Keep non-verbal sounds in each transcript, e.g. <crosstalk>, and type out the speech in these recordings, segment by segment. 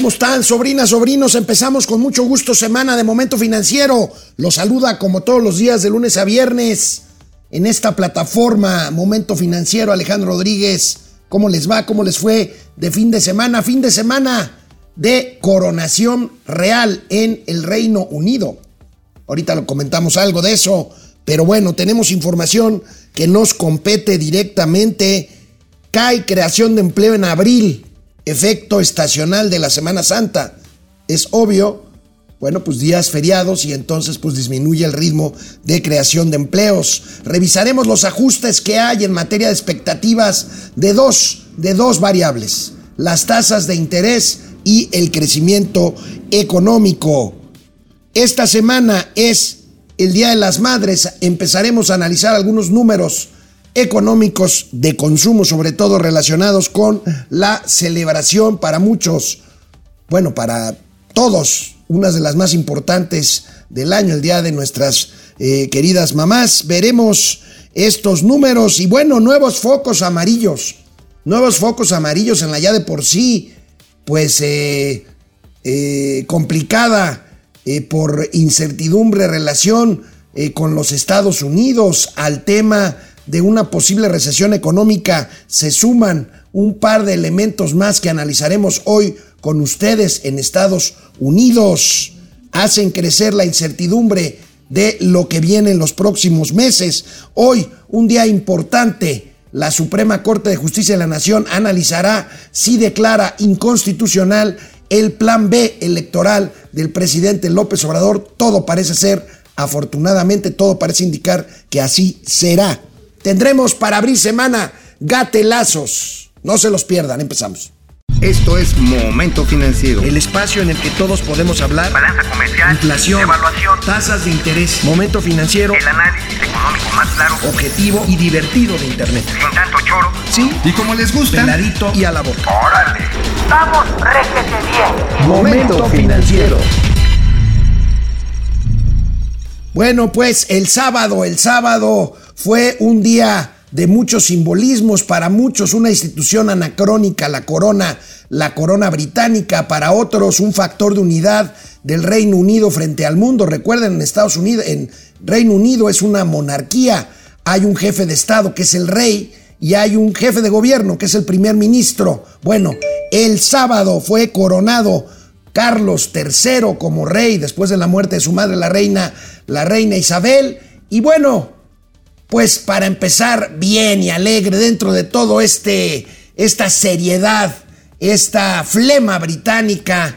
¿cómo están, sobrinas, sobrinos? Empezamos con mucho gusto semana de Momento Financiero. Los saluda como todos los días de lunes a viernes en esta plataforma Momento Financiero Alejandro Rodríguez. ¿Cómo les va? ¿Cómo les fue de fin de semana? Fin de semana de coronación real en el Reino Unido. Ahorita lo comentamos algo de eso, pero bueno, tenemos información que nos compete directamente. Cae creación de empleo en abril efecto estacional de la Semana Santa. Es obvio, bueno, pues días feriados y entonces pues disminuye el ritmo de creación de empleos. Revisaremos los ajustes que hay en materia de expectativas de dos, de dos variables, las tasas de interés y el crecimiento económico. Esta semana es el Día de las Madres, empezaremos a analizar algunos números económicos de consumo, sobre todo relacionados con la celebración para muchos, bueno, para todos, una de las más importantes del año, el día de nuestras eh, queridas mamás. Veremos estos números y bueno, nuevos focos amarillos, nuevos focos amarillos en la ya de por sí, pues eh, eh, complicada por incertidumbre relación con los Estados Unidos al tema de una posible recesión económica se suman un par de elementos más que analizaremos hoy con ustedes en Estados Unidos. Hacen crecer la incertidumbre de lo que viene en los próximos meses. Hoy, un día importante, la Suprema Corte de Justicia de la Nación analizará si declara inconstitucional el plan B electoral del presidente López Obrador. Todo parece ser, afortunadamente, todo parece indicar que así será. Tendremos para abrir semana gatelazos. No se los pierdan, empezamos. Esto es Momento Financiero. El espacio en el que todos podemos hablar. Balanza comercial. Inflación. Evaluación. Tasas de interés. Momento Financiero. El análisis económico más claro. Objetivo y divertido de Internet. Sin tanto choro. Sí. Y como les gusta. Peladito y a la boca. Órale. Vamos, réjete bien. Momento Financiero. Bueno, pues el sábado, el sábado fue un día de muchos simbolismos, para muchos una institución anacrónica, la corona, la corona británica, para otros un factor de unidad del Reino Unido frente al mundo. Recuerden, en Estados Unidos, en Reino Unido es una monarquía, hay un jefe de Estado que es el rey y hay un jefe de gobierno que es el primer ministro. Bueno, el sábado fue coronado Carlos III como rey después de la muerte de su madre, la reina, la reina Isabel. Y bueno, pues para empezar bien y alegre dentro de todo este esta seriedad, esta flema británica,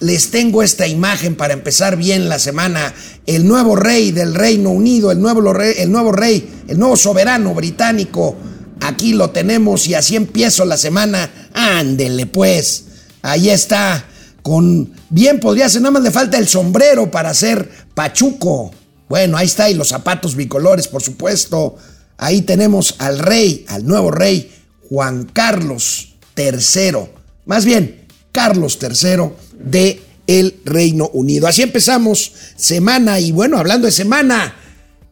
les tengo esta imagen para empezar bien la semana. El nuevo rey del Reino Unido, el nuevo rey, el nuevo rey, el nuevo soberano británico. Aquí lo tenemos y así empiezo la semana. Ándele pues. Ahí está. Con bien podría ser, nada más le falta el sombrero para ser pachuco. Bueno, ahí está, y los zapatos bicolores, por supuesto. Ahí tenemos al rey, al nuevo rey, Juan Carlos III. Más bien, Carlos III de el Reino Unido. Así empezamos semana y bueno, hablando de semana,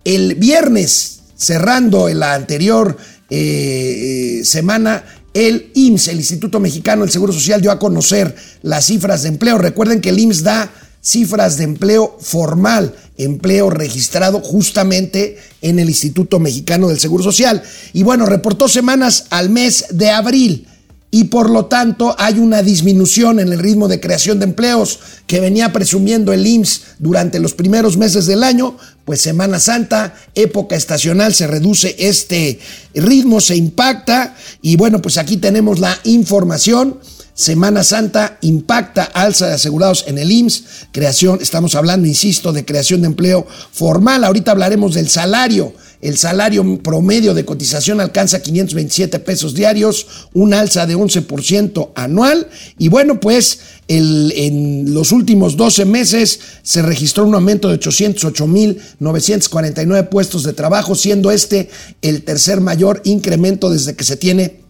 el viernes, cerrando la anterior eh, eh, semana, el IMSS, el Instituto Mexicano del Seguro Social, dio a conocer las cifras de empleo. Recuerden que el IMSS da cifras de empleo formal, empleo registrado justamente en el Instituto Mexicano del Seguro Social. Y bueno, reportó semanas al mes de abril y por lo tanto hay una disminución en el ritmo de creación de empleos que venía presumiendo el IMSS durante los primeros meses del año, pues Semana Santa, época estacional, se reduce este ritmo, se impacta y bueno, pues aquí tenemos la información. Semana Santa impacta alza de asegurados en el IMSS, creación, estamos hablando, insisto, de creación de empleo formal. Ahorita hablaremos del salario. El salario promedio de cotización alcanza 527 pesos diarios, un alza de 11% anual. Y bueno, pues en los últimos 12 meses se registró un aumento de 808.949 puestos de trabajo, siendo este el tercer mayor incremento desde que se tiene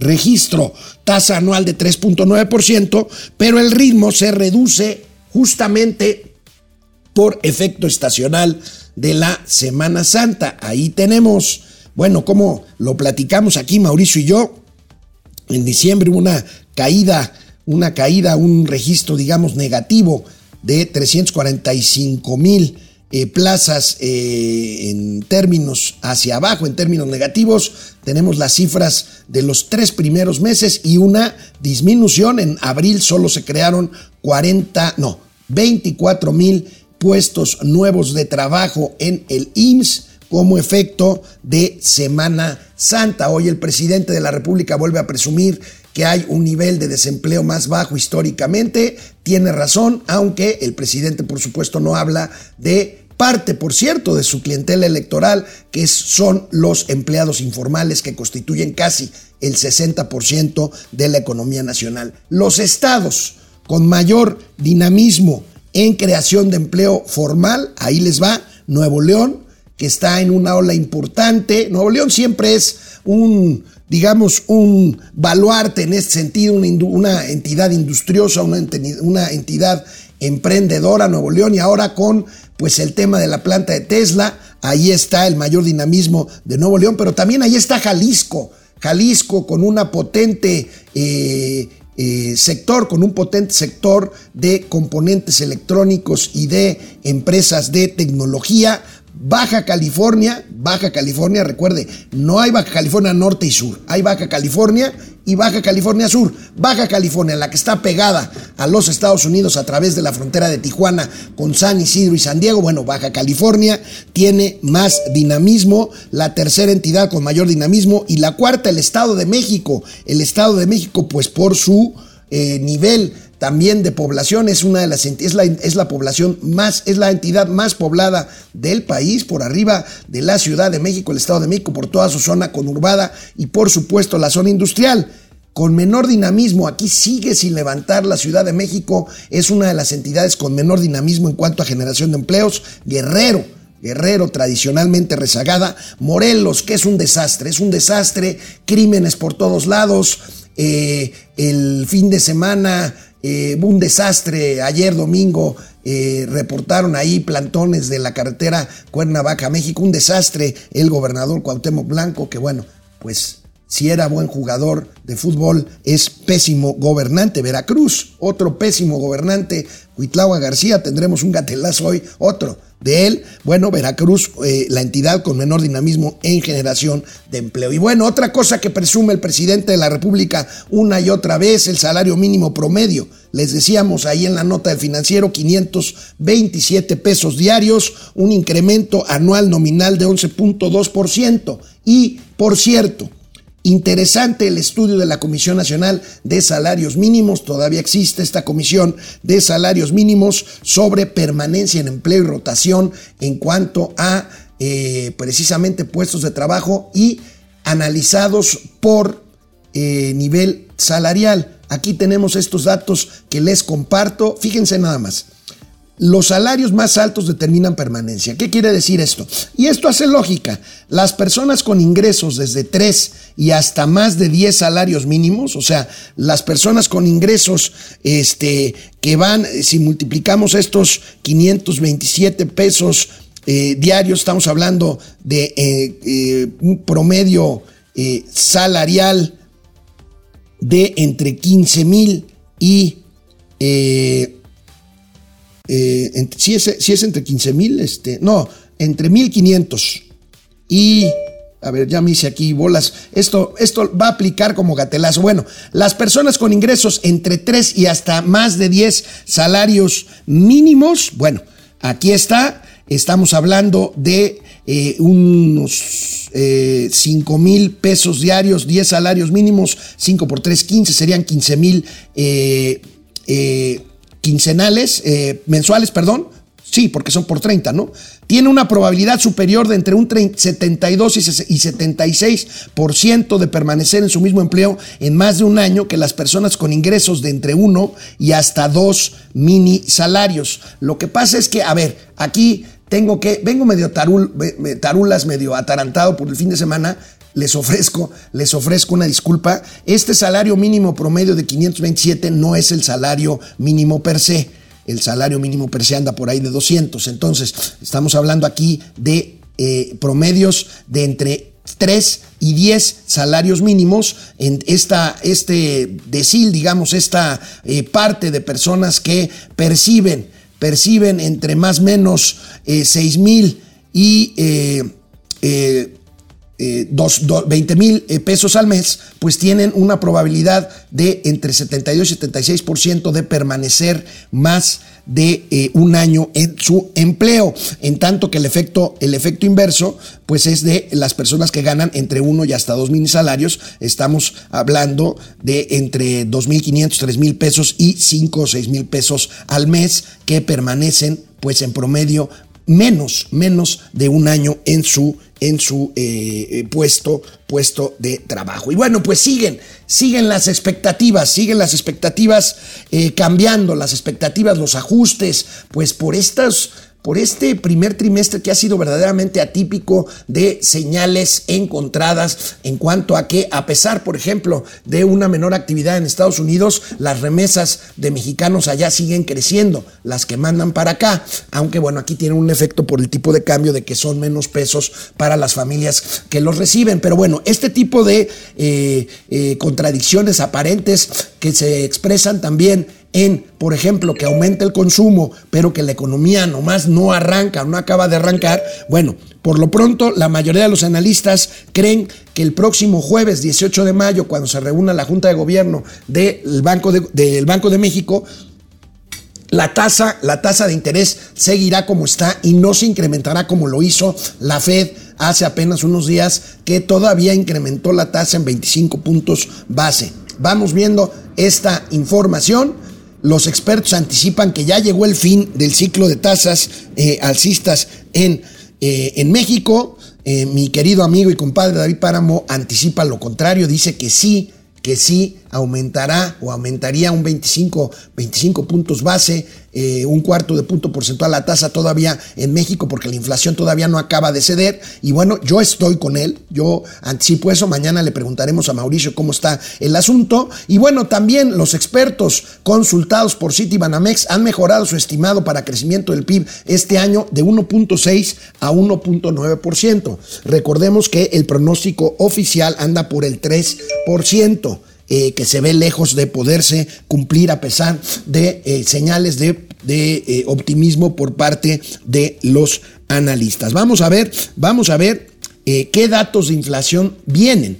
registro tasa anual de 3.9%, pero el ritmo se reduce justamente por efecto estacional de la Semana Santa. Ahí tenemos, bueno, como lo platicamos aquí Mauricio y yo, en diciembre una caída una caída, un registro, digamos, negativo de 345 mil eh, plazas eh, en términos hacia abajo, en términos negativos. Tenemos las cifras de los tres primeros meses y una disminución. En abril solo se crearon 40, no, 24 mil puestos nuevos de trabajo en el IMSS como efecto de Semana Santa. Hoy el presidente de la República vuelve a presumir que hay un nivel de desempleo más bajo históricamente. Tiene razón, aunque el presidente por supuesto no habla de parte, por cierto, de su clientela electoral, que son los empleados informales que constituyen casi el 60% de la economía nacional. Los estados con mayor dinamismo en creación de empleo formal, ahí les va Nuevo León, que está en una ola importante. Nuevo León siempre es un, digamos, un baluarte en este sentido, una, entidad industriosa, una, una entidad emprendedora, Nuevo León, y ahora con pues el tema de la planta de Tesla, ahí está el mayor dinamismo de Nuevo León, pero también ahí está Jalisco, Jalisco con una potente eh, eh, sector, con un potente sector de componentes electrónicos y de empresas de tecnología. Baja California, Baja California, recuerde, no hay Baja California Norte y Sur, hay Baja California y Baja California Sur. Baja California, la que está pegada a los Estados Unidos a través de la frontera de Tijuana con San Isidro y San Diego. Bueno, Baja California tiene más dinamismo, la tercera entidad con mayor dinamismo y la cuarta, el Estado de México. El Estado de México, pues por su eh, nivel también de población, es una de las es la, es la población más, es la entidad más poblada del país, por arriba de la Ciudad de México, el Estado de México, por toda su zona conurbada y por supuesto la zona industrial. Con menor dinamismo, aquí sigue sin levantar la Ciudad de México, es una de las entidades con menor dinamismo en cuanto a generación de empleos. Guerrero, Guerrero tradicionalmente rezagada, Morelos, que es un desastre, es un desastre, crímenes por todos lados, eh, el fin de semana eh, un desastre. Ayer domingo eh, reportaron ahí plantones de la carretera Cuernavaca, México. Un desastre. El gobernador Cuauhtémoc Blanco, que bueno, pues si era buen jugador de fútbol, es pésimo gobernante. Veracruz, otro pésimo gobernante. Huitlagua García, tendremos un gatelazo hoy, otro de él, bueno, Veracruz, eh, la entidad con menor dinamismo en generación de empleo. Y bueno, otra cosa que presume el presidente de la República una y otra vez, el salario mínimo promedio. Les decíamos ahí en la nota del financiero, 527 pesos diarios, un incremento anual nominal de 11.2%. Y, por cierto, Interesante el estudio de la Comisión Nacional de Salarios Mínimos. Todavía existe esta Comisión de Salarios Mínimos sobre permanencia en empleo y rotación en cuanto a eh, precisamente puestos de trabajo y analizados por eh, nivel salarial. Aquí tenemos estos datos que les comparto. Fíjense nada más. Los salarios más altos determinan permanencia. ¿Qué quiere decir esto? Y esto hace lógica. Las personas con ingresos desde 3 y hasta más de 10 salarios mínimos, o sea, las personas con ingresos este, que van, si multiplicamos estos 527 pesos eh, diarios, estamos hablando de eh, eh, un promedio salarial de entre 15 mil y eh, si, es, entre 15 mil, este, no, entre 1500 y, a ver, ya me hice aquí bolas, esto, esto va a aplicar como gatelazo. Bueno, las personas con ingresos entre 3 y hasta más de 10 salarios mínimos, bueno, aquí está, estamos hablando de eh, unos eh, 5 mil pesos diarios, 10 salarios mínimos, 5 por 3, 15, serían 15 mil eh, eh quincenales, eh, mensuales, perdón, sí, porque son por 30, ¿no? Tiene una probabilidad superior de entre un 72 y 76% de permanecer en su mismo empleo en más de un año que las personas con ingresos de entre uno y hasta dos mini salarios. Lo que pasa es que, a ver, aquí tengo que, vengo medio tarul, tarulas, medio atarantado por el fin de semana, les ofrezco, les ofrezco una disculpa. Este salario mínimo promedio de 527 no es el salario mínimo per se. El salario mínimo per se anda por ahí de 200. Entonces, estamos hablando aquí de eh, promedios de entre 3 y 10 salarios mínimos en esta, este decil, digamos, esta eh, parte de personas que perciben, perciben entre más o menos 6 mil y eh, 20 mil eh, pesos al mes, pues tienen una probabilidad de entre 72 y 76% de permanecer más de eh, un año en su empleo. En tanto que el efecto, el efecto inverso, pues es de las personas que ganan entre 1 y hasta 2 mil salarios. Estamos hablando de entre 2.500, 3 mil pesos y 5 o 6 mil pesos al mes que permanecen pues en promedio menos, menos de un año en su, en su eh, eh, puesto, puesto de trabajo. Y bueno, pues siguen, siguen las expectativas, siguen las expectativas eh, cambiando, las expectativas, los ajustes, pues por estas por este primer trimestre que ha sido verdaderamente atípico de señales encontradas en cuanto a que a pesar, por ejemplo, de una menor actividad en Estados Unidos, las remesas de mexicanos allá siguen creciendo, las que mandan para acá, aunque bueno, aquí tiene un efecto por el tipo de cambio de que son menos pesos para las familias que los reciben. Pero bueno, este tipo de eh, eh, contradicciones aparentes que se expresan también en, por ejemplo, que aumente el consumo, pero que la economía nomás no arranca, no acaba de arrancar, bueno, por lo pronto la mayoría de los analistas creen que el próximo jueves 18 de mayo, cuando se reúna la Junta de Gobierno del Banco de, del Banco de México, la tasa, la tasa de interés seguirá como está y no se incrementará como lo hizo la Fed hace apenas unos días, que todavía incrementó la tasa en 25 puntos base. Vamos viendo esta información. Los expertos anticipan que ya llegó el fin del ciclo de tasas eh, alcistas en, eh, en México. Eh, mi querido amigo y compadre David Páramo anticipa lo contrario, dice que sí, que sí aumentará o aumentaría un 25, 25 puntos base, eh, un cuarto de punto porcentual la tasa todavía en México porque la inflación todavía no acaba de ceder. Y bueno, yo estoy con él, yo anticipo eso, mañana le preguntaremos a Mauricio cómo está el asunto. Y bueno, también los expertos consultados por Citibanamex han mejorado su estimado para crecimiento del PIB este año de 1.6 a 1.9%. Recordemos que el pronóstico oficial anda por el 3%. Eh, que se ve lejos de poderse cumplir a pesar de eh, señales de, eh, optimismo por parte de los analistas. Vamos a ver, vamos a ver qué datos de inflación vienen.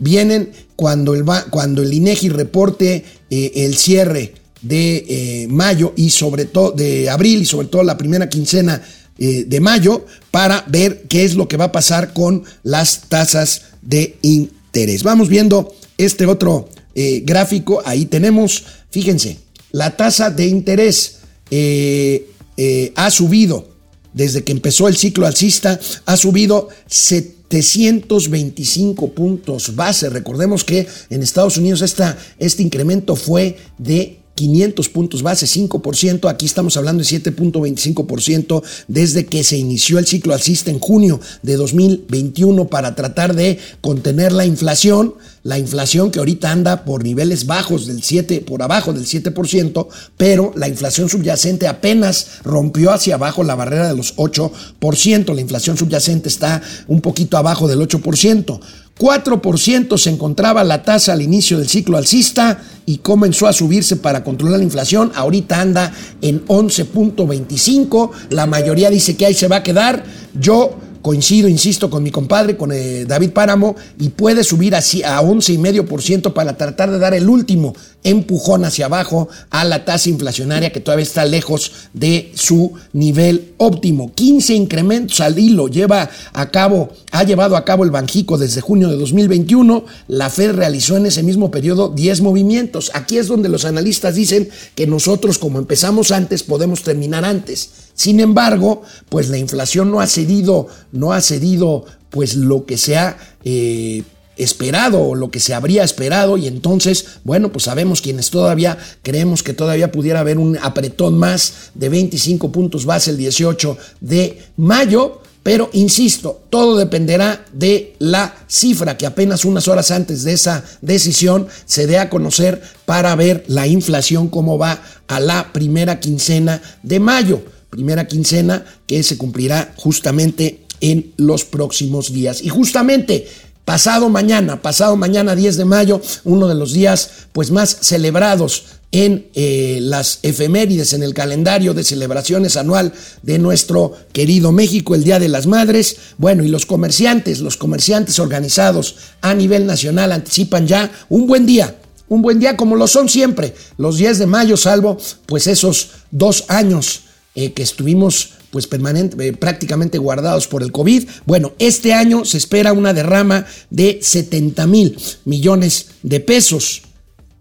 Vienen cuando el, cuando el INEGI reporte el cierre de mayo y sobre todo de abril y sobre todo la primera quincena de mayo para ver qué es lo que va a pasar con las tasas de interés. Vamos viendo este otro eh, gráfico, ahí tenemos, fíjense, la tasa de interés eh, eh, ha subido desde que empezó el ciclo alcista, ha subido 725 puntos base. Recordemos que en Estados Unidos esta, este incremento fue de 500 puntos base, 5%, aquí estamos hablando de 7.25% desde que se inició el ciclo alcista en junio de 2021 para tratar de contener la inflación, la inflación que ahorita anda por niveles bajos del 7, por abajo del 7%, pero la inflación subyacente apenas rompió hacia abajo la barrera de los 8%, la inflación subyacente está un poquito abajo del 8%. 4% se encontraba la tasa al inicio del ciclo alcista y comenzó a subirse para controlar la inflación. Ahorita anda en 11.25. La mayoría dice que ahí se va a quedar. Yo coincido, insisto, con mi compadre, con eh, David Páramo, y puede subir así a 11,5% para tratar de dar el último empujón hacia abajo a la tasa inflacionaria que todavía está lejos de su nivel óptimo. 15 incrementos al hilo lleva a cabo, ha llevado a cabo el Banjico desde junio de 2021. La Fed realizó en ese mismo periodo 10 movimientos. Aquí es donde los analistas dicen que nosotros, como empezamos antes, podemos terminar antes. Sin embargo, pues la inflación no ha cedido, no ha cedido pues lo que se ha eh, esperado o lo que se habría esperado y entonces, bueno, pues sabemos quienes todavía creemos que todavía pudiera haber un apretón más de 25 puntos base el 18 de mayo, pero insisto, todo dependerá de la cifra que apenas unas horas antes de esa decisión se dé a conocer para ver la inflación cómo va a la primera quincena de mayo primera quincena que se cumplirá justamente en los próximos días. Y justamente pasado mañana, pasado mañana 10 de mayo, uno de los días pues más celebrados en eh, las efemérides, en el calendario de celebraciones anual de nuestro querido México, el Día de las Madres. Bueno, y los comerciantes, los comerciantes organizados a nivel nacional anticipan ya un buen día, un buen día como lo son siempre, los 10 de mayo, salvo pues esos dos años eh, que estuvimos pues eh, prácticamente guardados por el COVID. Bueno, este año se espera una derrama de 70 mil millones de pesos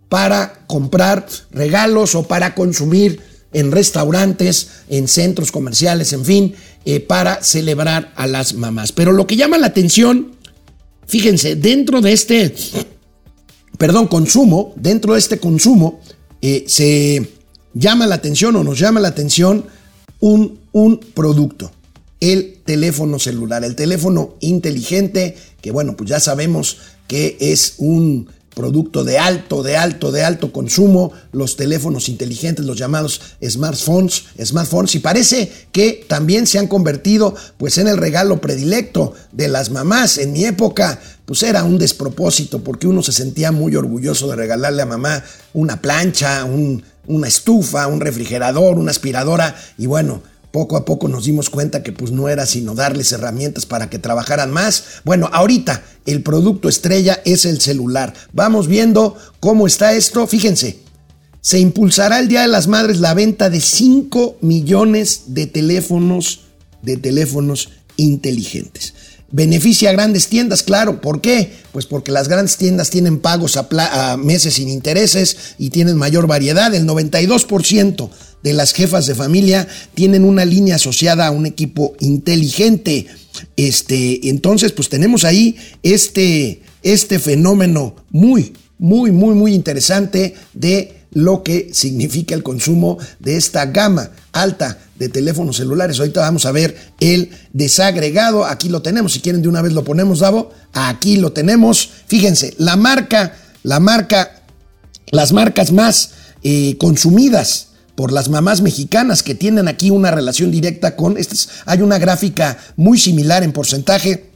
para comprar regalos o para consumir en restaurantes, en centros comerciales, en fin, eh, para celebrar a las mamás. Pero lo que llama la atención, fíjense, dentro de este, perdón, consumo, dentro de este consumo, eh, se llama la atención o nos llama la atención un, un producto, el teléfono celular, el teléfono inteligente, que bueno, pues ya sabemos que es un producto de alto, de alto, de alto consumo, los teléfonos inteligentes, los llamados smartphones, smartphones, y parece que también se han convertido pues en el regalo predilecto de las mamás. En mi época pues era un despropósito porque uno se sentía muy orgulloso de regalarle a mamá una plancha, una estufa, un refrigerador, una aspiradora y bueno, poco a poco nos dimos cuenta que pues no era sino darles herramientas para que trabajaran más. Bueno, ahorita el producto estrella es el celular. Vamos viendo cómo está esto. Fíjense, se impulsará el Día de las Madres la venta de 5 millones de teléfonos, de teléfonos inteligentes. Beneficia a grandes tiendas, claro. ¿Por qué? Pues porque las grandes tiendas tienen pagos a, meses sin intereses y tienen mayor variedad. El 92% de las jefas de familia tienen una línea asociada a un equipo inteligente. Este, entonces, pues tenemos ahí este, este fenómeno muy, muy, muy, muy interesante de lo que significa el consumo de esta gama alta de teléfonos celulares. Ahorita vamos a ver el desagregado. Aquí lo tenemos. Si quieren de una vez lo ponemos, Davo. Aquí lo tenemos. Fíjense, la marca, la marca, las marcas más eh, consumidas por las mamás mexicanas que tienen aquí una relación directa con, hay una gráfica muy similar en porcentaje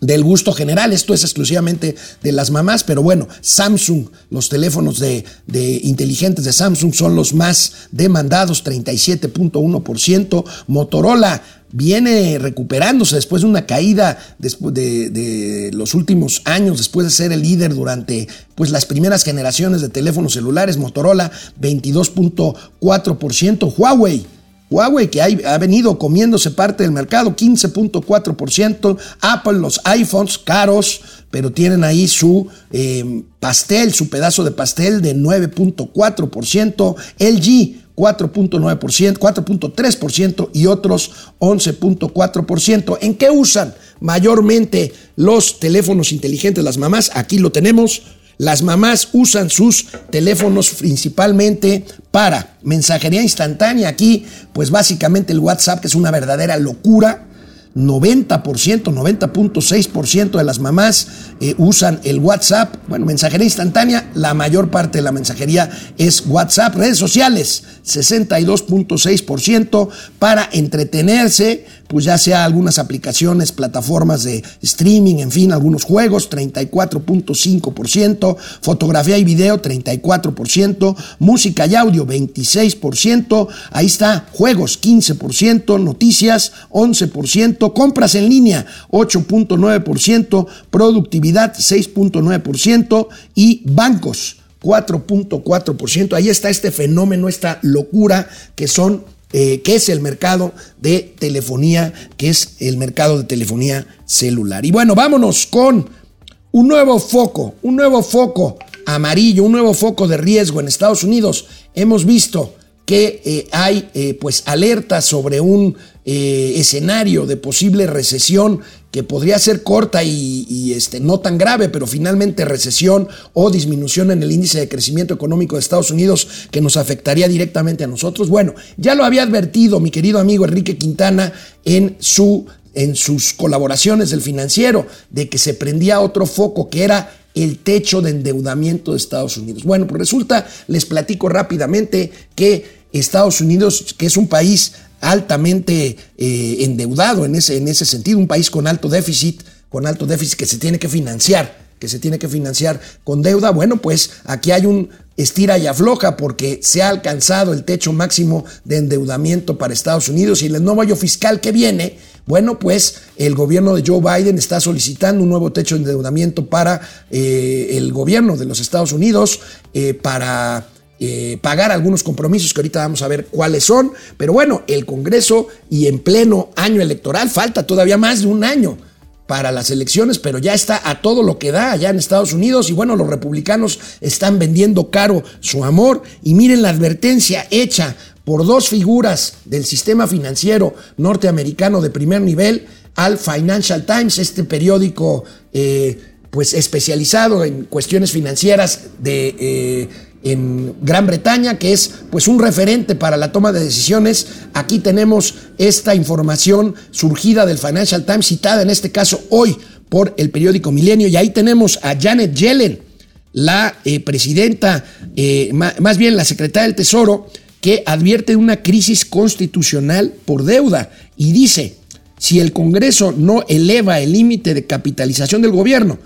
del gusto general. Esto es exclusivamente de las mamás, pero bueno, Samsung, los teléfonos de, de inteligentes de Samsung son los más demandados, 37.1%. Motorola viene recuperándose después de una caída después de, los últimos años, después de ser el líder durante pues, las primeras generaciones de teléfonos celulares. Motorola, 22.4%. Huawei, Huawei, que ha venido comiéndose parte del mercado, 15.4%. Apple, los iPhones caros, pero tienen ahí su eh, pastel, su pedazo de pastel de 9.4%. LG, 4.9%, 4.3% y otros 11.4%. ¿En qué usan mayormente los teléfonos inteligentes las mamás? Aquí lo tenemos las mamás usan sus teléfonos principalmente para mensajería instantánea. Aquí, pues básicamente el WhatsApp, que es una verdadera locura. 90%, 90.6% de las mamás eh, usan el WhatsApp. Bueno, mensajería instantánea, la mayor parte de la mensajería es WhatsApp. Redes sociales, 62.6% para entretenerse, pues ya sea algunas aplicaciones, plataformas de streaming, en fin, algunos juegos, 34.5%, fotografía y video, 34%, música y audio, 26%, ahí está, juegos, 15%, noticias, 11%, compras en línea, 8.9%, productividad, 6.9% y bancos, 4.4%. Ahí está este fenómeno, esta locura que son eh, que es el mercado de telefonía, que es el mercado de telefonía celular. Y bueno, vámonos con un nuevo foco, un nuevo foco amarillo, un nuevo foco de riesgo en Estados Unidos. Hemos visto que eh, hay eh, pues alertas sobre un escenario de posible recesión que podría ser corta y, este, no tan grave, pero finalmente recesión o disminución en el índice de crecimiento económico de Estados Unidos que nos afectaría directamente a nosotros. Bueno, ya lo había advertido mi querido amigo Enrique Quintana en su en sus colaboraciones del financiero de que se prendía otro foco que era el techo de endeudamiento de Estados Unidos. Bueno, pues resulta, les platico rápidamente que Estados Unidos, que es un país altamente eh, endeudado en ese, en ese sentido, un país con alto déficit, con alto déficit que se tiene que financiar que se tiene que financiar con deuda, bueno, pues aquí hay un estira y afloja porque se ha alcanzado el techo máximo de endeudamiento para Estados Unidos y el nuevo año fiscal que viene, bueno, pues el gobierno de Joe Biden está solicitando un nuevo techo de endeudamiento para eh, el gobierno de los Estados Unidos, eh, para eh, pagar algunos compromisos que ahorita vamos a ver cuáles son. Pero bueno, el Congreso y en pleno año electoral, falta todavía más de un año para las elecciones, pero ya está a todo lo que da allá en Estados Unidos y bueno, los republicanos están vendiendo caro su amor y miren la advertencia hecha por dos figuras del sistema financiero norteamericano de primer nivel al Financial Times, este periódico eh, pues especializado en cuestiones financieras de... Eh, en Gran Bretaña, que es pues un referente para la toma de decisiones. Aquí tenemos esta información surgida del Financial Times, citada en este caso hoy por el periódico Milenio, y ahí tenemos a Janet Yellen, la eh, presidenta, eh, más bien la secretaria del Tesoro, que advierte una crisis constitucional por deuda y dice, si el Congreso no eleva el límite de capitalización del gobierno,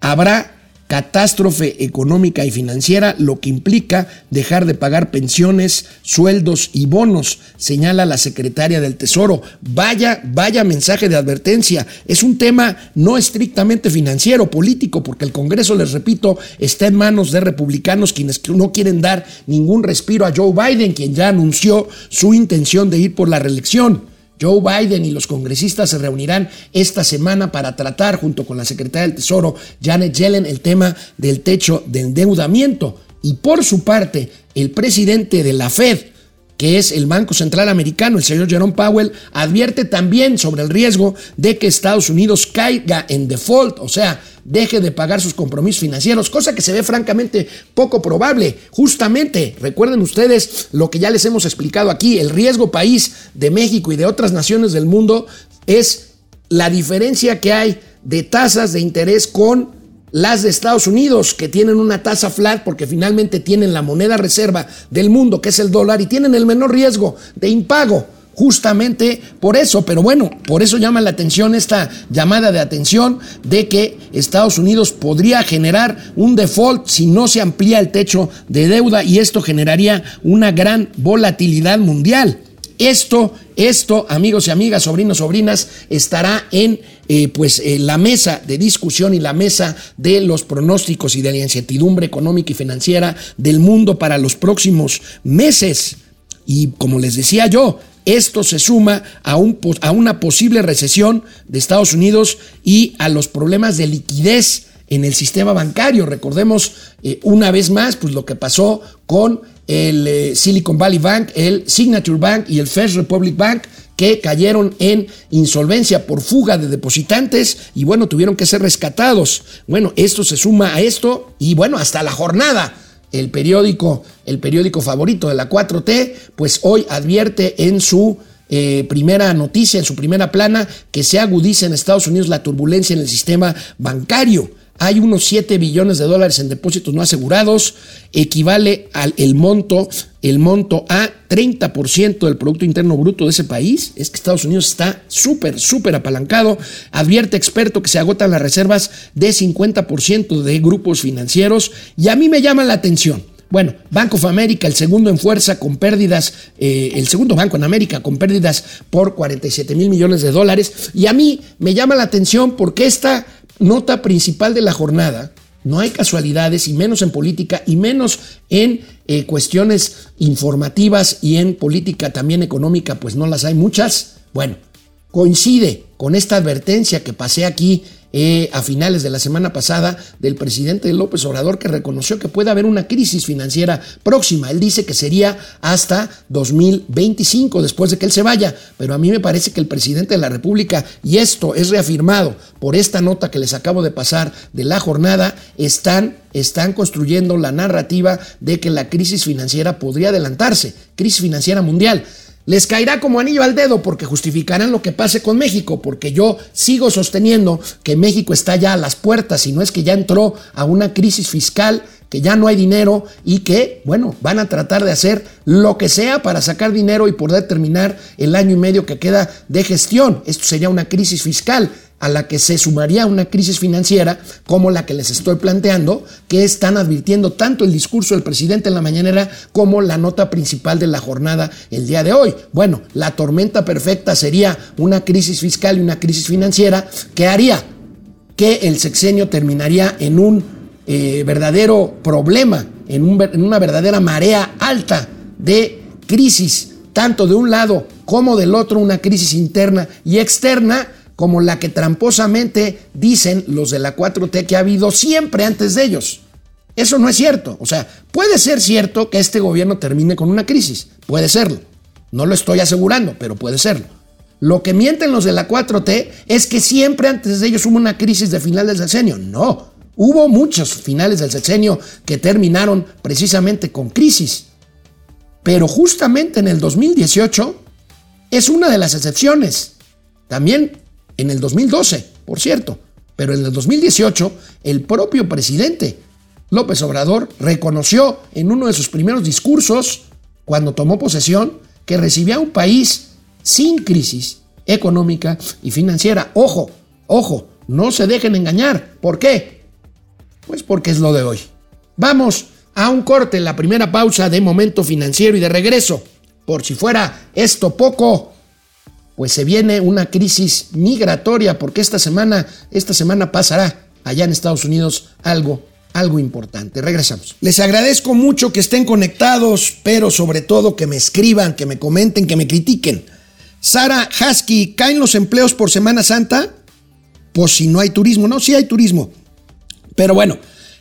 habrá catástrofe económica y financiera, lo que implica dejar de pagar pensiones, sueldos y bonos, señala la secretaria del Tesoro. Vaya, vaya mensaje de advertencia. Es un tema no estrictamente financiero, político, porque el Congreso, les repito, está en manos de republicanos quienes no quieren dar ningún respiro a Joe Biden, quien ya anunció su intención de ir por la reelección. Joe Biden y los congresistas se reunirán esta semana para tratar, junto con la secretaria del Tesoro, Janet Yellen, el tema del techo de endeudamiento. Y por su parte, el presidente de la Fed, que es el Banco Central Americano, el señor Jerome Powell, advierte también sobre el riesgo de que Estados Unidos caiga en default, o sea, deje de pagar sus compromisos financieros, cosa que se ve francamente poco probable. Justamente, recuerden ustedes lo que ya les hemos explicado aquí, el riesgo país de México y de otras naciones del mundo es la diferencia que hay de tasas de interés con las de Estados Unidos, que tienen una tasa flat porque finalmente tienen la moneda reserva del mundo, que es el dólar, y tienen el menor riesgo de impago. Justamente por eso, pero bueno, por eso llama la atención esta llamada de atención de que Estados Unidos podría generar un default si no se amplía el techo de deuda y esto generaría una gran volatilidad mundial. Esto, esto, amigos y amigas, sobrinos, sobrinas, estará en eh, pues, eh, la mesa de discusión y la mesa de los pronósticos y de la incertidumbre económica y financiera del mundo para los próximos meses. Y como les decía yo, esto se suma a, un, a una posible recesión de Estados Unidos y a los problemas de liquidez en el sistema bancario. Recordemos eh, una vez más pues, lo que pasó con el Silicon Valley Bank, el Signature Bank y el First Republic Bank, que cayeron en insolvencia por fuga de depositantes y bueno, tuvieron que ser rescatados. Bueno, esto se suma a esto y bueno, hasta la jornada. El periódico, el periódico favorito de la 4T, pues hoy advierte en su eh, primera noticia, en su primera plana, que se agudiza en Estados Unidos la turbulencia en el sistema bancario hay unos 7 billones de dólares en depósitos no asegurados, equivale al el monto, el monto a 30% del Producto Interno Bruto de ese país. Es que Estados Unidos está súper, súper apalancado. Advierte experto que se agotan las reservas de 50% de grupos financieros. Y a mí me llama la atención. Bueno, Bank of America, el segundo en fuerza con pérdidas, eh, el segundo banco en América con pérdidas por 47 mil millones de dólares. Y a mí me llama la atención porque esta nota principal de la jornada, no hay casualidades y menos en política y menos en eh, cuestiones informativas y en política también económica, pues no las hay muchas. Bueno, coincide con esta advertencia que pasé aquí eh, a finales de la semana pasada del presidente López Obrador que reconoció que puede haber una crisis financiera próxima. Él dice que sería hasta 2025 después de que él se vaya, pero a mí me parece que el presidente de la República, y esto es reafirmado por esta nota que les acabo de pasar de la jornada, están están construyendo la narrativa de que la crisis financiera podría adelantarse, crisis financiera mundial. Les caerá como anillo al dedo porque justificarán lo que pase con México, porque yo sigo sosteniendo que México está ya a las puertas y no es que ya entró a una crisis fiscal que ya no hay dinero y que, bueno, van a tratar de hacer lo que sea para sacar dinero y poder terminar el año y medio que queda de gestión. Esto sería una crisis fiscal a la que se sumaría una crisis financiera como la que les estoy planteando, que están advirtiendo tanto el discurso del presidente en la mañanera como la nota principal de la jornada el día de hoy. Bueno, la tormenta perfecta sería una crisis fiscal y una crisis financiera que haría que el sexenio terminaría en un eh, verdadero problema, en, una verdadera marea alta de crisis, tanto de un lado como del otro, una crisis interna y externa, como la que tramposamente dicen los de la 4T que ha habido siempre antes de ellos. Eso no es cierto. O sea, puede ser cierto que este gobierno termine con una crisis. Puede serlo. No lo estoy asegurando, pero puede serlo. Lo que mienten los de la 4T es que siempre antes de ellos hubo una crisis de final del sexenio. No, Hubo muchos finales del sexenio que terminaron precisamente con crisis, pero justamente en el 2018 es una de las excepciones. También en el 2012, por cierto, pero en el 2018 el propio presidente López Obrador reconoció en uno de sus primeros discursos, cuando tomó posesión, que recibía un país sin crisis económica y financiera. Ojo, ojo, no se dejen engañar. ¿Por qué? Pues porque es lo de hoy. Vamos a un corte, la primera pausa de momento financiero y de regreso. Por si fuera esto poco, pues se viene una crisis migratoria porque esta semana, esta semana pasará allá en Estados Unidos algo algo importante. Regresamos. Les agradezco mucho que estén conectados, pero sobre todo que me escriban, que me comenten, que me critiquen. Sara Husky, ¿caen los empleos por Semana Santa? Pues si no hay turismo, no, sí hay turismo. Pero bueno,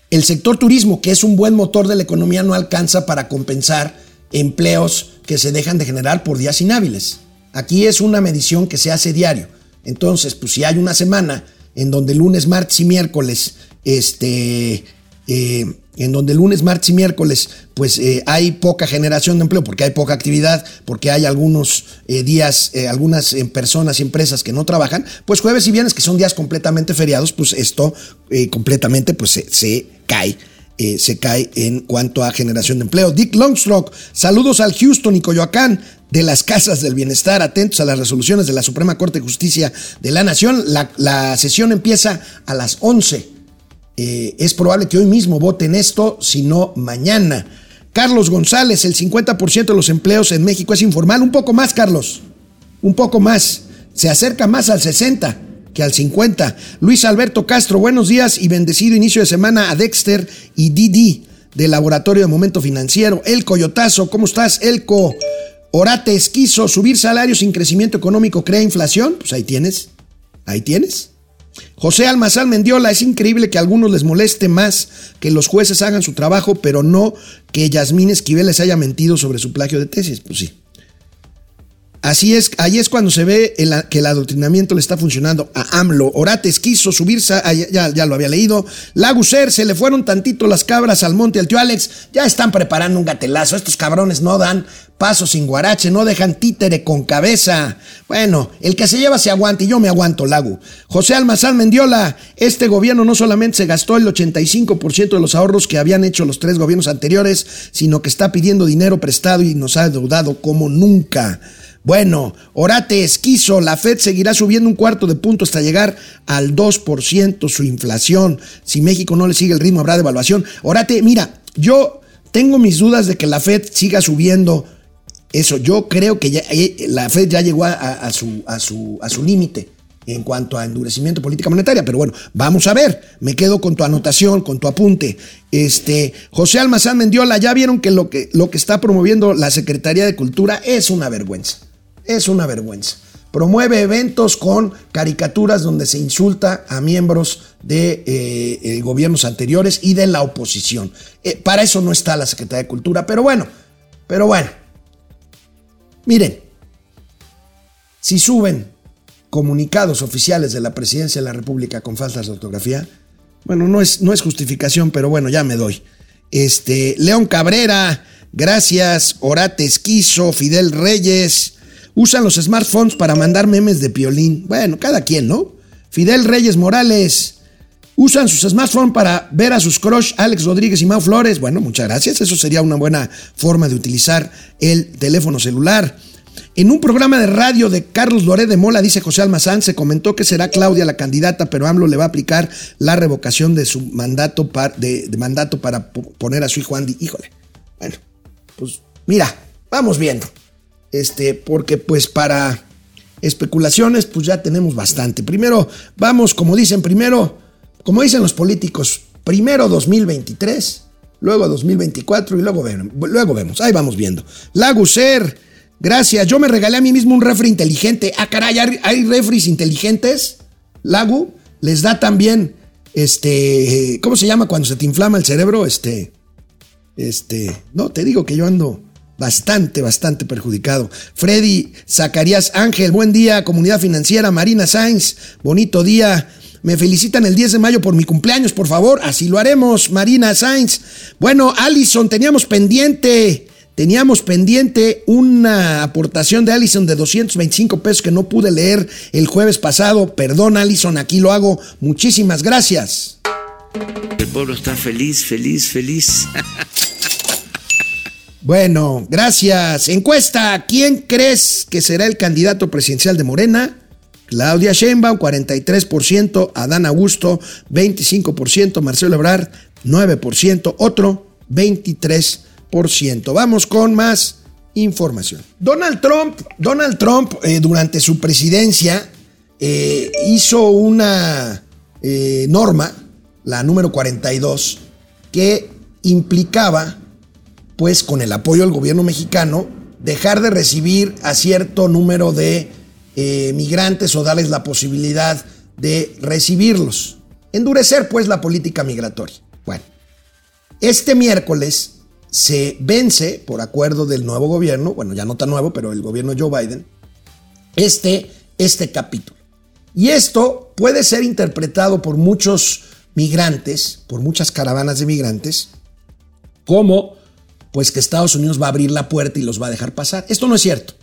el sector turismo, que es un buen motor de la economía, no alcanza para compensar empleos que se dejan de generar por días inhábiles. Aquí es una medición que se hace diario. Entonces, pues si hay una semana en donde lunes, martes y miércoles este, eh, en donde lunes, martes y miércoles, pues eh, hay poca generación de empleo, porque hay poca actividad, porque hay algunos eh, días, algunas personas y empresas que no trabajan, pues jueves y viernes, que son días completamente feriados, pues esto completamente pues, se, cae. se cae en cuanto a generación de empleo. Dick Longstrock, saludos al Houston y Coyoacán de las casas del bienestar, atentos a las resoluciones de la Suprema Corte de Justicia de la Nación. La, sesión empieza a las 11 eh, es probable que hoy mismo voten esto, si no mañana. Carlos González, el 50% de los empleos en México es informal. Un poco más, Carlos. Un poco más. Se acerca más al 60 que al 50. Luis Alberto Castro, buenos días y bendecido inicio de semana a Dexter y Didi del Laboratorio de Momento Financiero. El Coyotazo, ¿cómo estás? Elco. Orate Esquizo, subir salarios sin crecimiento económico crea inflación. Pues ahí tienes. Ahí tienes. José Almazán Mendiola, es increíble que a algunos les moleste más que los jueces hagan su trabajo, pero no que Yasmín Esquivel les haya mentido sobre su plagio de tesis. Pues sí. Así es, ahí es cuando se ve que el adoctrinamiento le está funcionando a AMLO. Orates quiso subirse, ah, ya, lo había leído. Laguser, se le fueron tantito las cabras al monte al tío Alex. Ya están preparando un gatelazo. Estos cabrones no dan paso sin guarache, no dejan títere con cabeza. Bueno, el que se lleva se aguanta y yo me aguanto, Lagu. José Almazán Mendiola, este gobierno no solamente se gastó el 85% de los ahorros que habían hecho los tres gobiernos anteriores, sino que está pidiendo dinero prestado y nos ha deudado como nunca. Bueno, Orate esquizo, la Fed seguirá subiendo un cuarto de punto hasta llegar al 2% su inflación. Si México no le sigue el ritmo, habrá devaluación. Orate, mira, yo tengo mis dudas de que la Fed siga subiendo eso. Yo creo que ya, eh, la Fed ya llegó a, su, a su, a su límite en cuanto a endurecimiento de política monetaria, pero bueno, vamos a ver, me quedo con tu anotación, con tu apunte. Este, José Almazán Mendiola, ya vieron que lo que, lo que está promoviendo la Secretaría de Cultura es una vergüenza. Es una vergüenza. Promueve eventos con caricaturas donde se insulta a miembros de eh, eh, gobiernos anteriores y de la oposición. Eh, para eso no está la Secretaría de Cultura, pero bueno, pero bueno. Miren, si suben comunicados oficiales de la Presidencia de la República con faltas de ortografía, bueno, no es, no es justificación, pero bueno, ya me doy. Este, León Cabrera, gracias, Orate Esquizo, Fidel Reyes, usan los smartphones para mandar memes de piolín. Bueno, cada quien, ¿no? Fidel Reyes Morales. Usan sus smartphones para ver a sus crush Alex Rodríguez y Mau Flores. Bueno, muchas gracias. Eso sería una buena forma de utilizar el teléfono celular. En un programa de radio de Carlos Loré de Mola, dice José Almazán, se comentó que será Claudia la candidata, pero AMLO le va a aplicar la revocación de su mandato, de, mandato para poner a su hijo Andy. Híjole. Bueno, pues mira, vamos viendo. Este, porque pues para especulaciones, pues ya tenemos bastante. Primero, vamos, como dicen, primero, como dicen los políticos, primero 2023, luego 2024 y luego, luego vemos. Ahí vamos viendo. Laguser, gracias. Yo me regalé a mí mismo un refri inteligente. Ah, caray, hay refris inteligentes. Lagu, les da también, este, ¿cómo se llama cuando se te inflama el cerebro? Este, este, no, te digo que yo ando bastante, bastante perjudicado. Freddy Zacarías Ángel, buen día, comunidad financiera, Marina Sainz, bonito día. Me felicitan el 10 de mayo por mi cumpleaños, por favor. Así lo haremos, Marina Sainz. Bueno, Allison, teníamos pendiente, teníamos pendiente una aportación de Allison de 225 pesos que no pude leer el jueves pasado. Perdón, Allison, aquí lo hago. Muchísimas gracias. El pueblo está feliz, feliz, feliz. <laughs> Bueno, gracias. Encuesta, ¿quién crees que será el candidato presidencial de Morena? Claudia Sheinbaum, 43%, Adán Augusto, 25%, Marcelo Ebrard, 9%, otro, 23%. Vamos con más información. Donald Trump, Donald Trump eh, durante su presidencia eh, hizo una eh, norma, la número 42, que implicaba pues con el apoyo del gobierno mexicano, dejar de recibir a cierto número de eh, migrantes o darles la posibilidad de recibirlos. Endurecer pues la política migratoria. Bueno, este miércoles se vence, por acuerdo del nuevo gobierno, bueno, ya no tan nuevo, pero el gobierno Joe Biden, este, este capítulo. Y esto puede ser interpretado por muchos migrantes, por muchas caravanas de migrantes, como pues que Estados Unidos va a abrir la puerta y los va a dejar pasar. Esto no es cierto.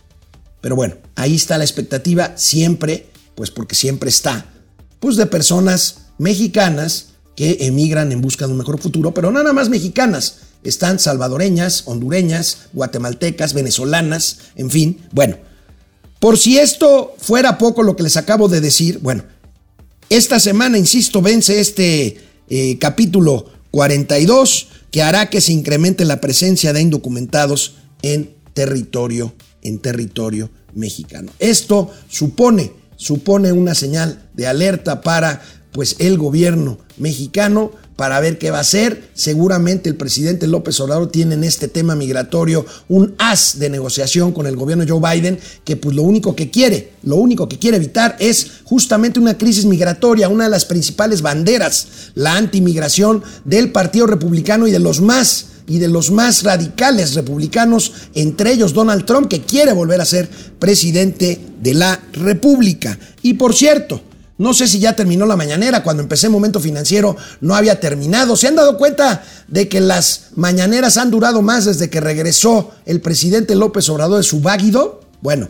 Pero bueno, ahí está la expectativa siempre, pues porque siempre está, pues de personas mexicanas que emigran en busca de un mejor futuro, pero nada más mexicanas, están salvadoreñas, hondureñas, guatemaltecas, venezolanas, en fin, bueno. Por si esto fuera poco lo que les acabo de decir, bueno, esta semana, insisto, vence este eh, capítulo 42 que hará que se incremente la presencia de indocumentados en territorio, en territorio mexicano. Esto supone, supone una señal de alerta para pues el gobierno mexicano para ver qué va a hacer. Seguramente el presidente López Obrador tiene en este tema migratorio un as de negociación con el gobierno Joe Biden, que pues lo único que quiere, lo único que quiere evitar es justamente una crisis migratoria, una de las principales banderas, la antimigración del Partido Republicano y de los más y de los más radicales republicanos, entre ellos Donald Trump, que quiere volver a ser presidente de la República. Y por cierto, no sé si ya terminó la mañanera, cuando empecé Momento Financiero no había terminado. ¿Se han dado cuenta de que las mañaneras han durado más desde que regresó el presidente López Obrador de su váguido? Bueno,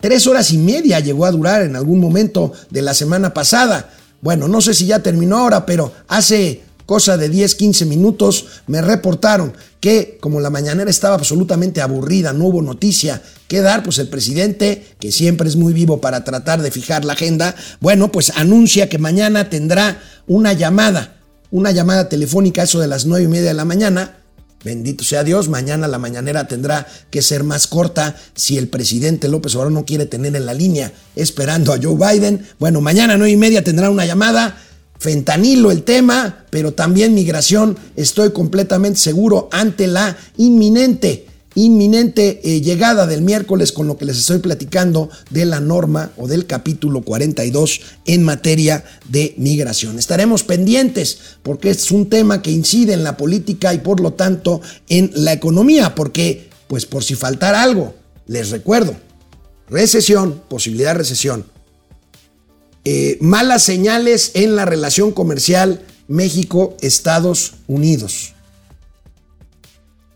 tres horas y media llegó a durar en algún momento de la semana pasada. Bueno, no sé si ya terminó ahora, pero hace cosa de 10, 15 minutos, me reportaron que como la mañanera estaba absolutamente aburrida, no hubo noticia que dar, pues el presidente, que siempre es muy vivo para tratar de fijar la agenda, bueno, pues anuncia que mañana tendrá una llamada, una llamada telefónica, eso de las 9 y media de la mañana. Bendito sea Dios, mañana la mañanera tendrá que ser más corta si el presidente López Obrador no quiere tener en la línea esperando a Joe Biden. Bueno, mañana 9 y media tendrá una llamada fentanilo el tema, pero también migración, estoy completamente seguro ante la inminente, inminente eh, llegada del miércoles con lo que les estoy platicando de la norma o del capítulo 42 en materia de migración. Estaremos pendientes porque es un tema que incide en la política y por lo tanto en la economía, porque pues por si faltara algo, les recuerdo, recesión, posibilidad de recesión, eh, malas señales en la relación comercial México-Estados Unidos.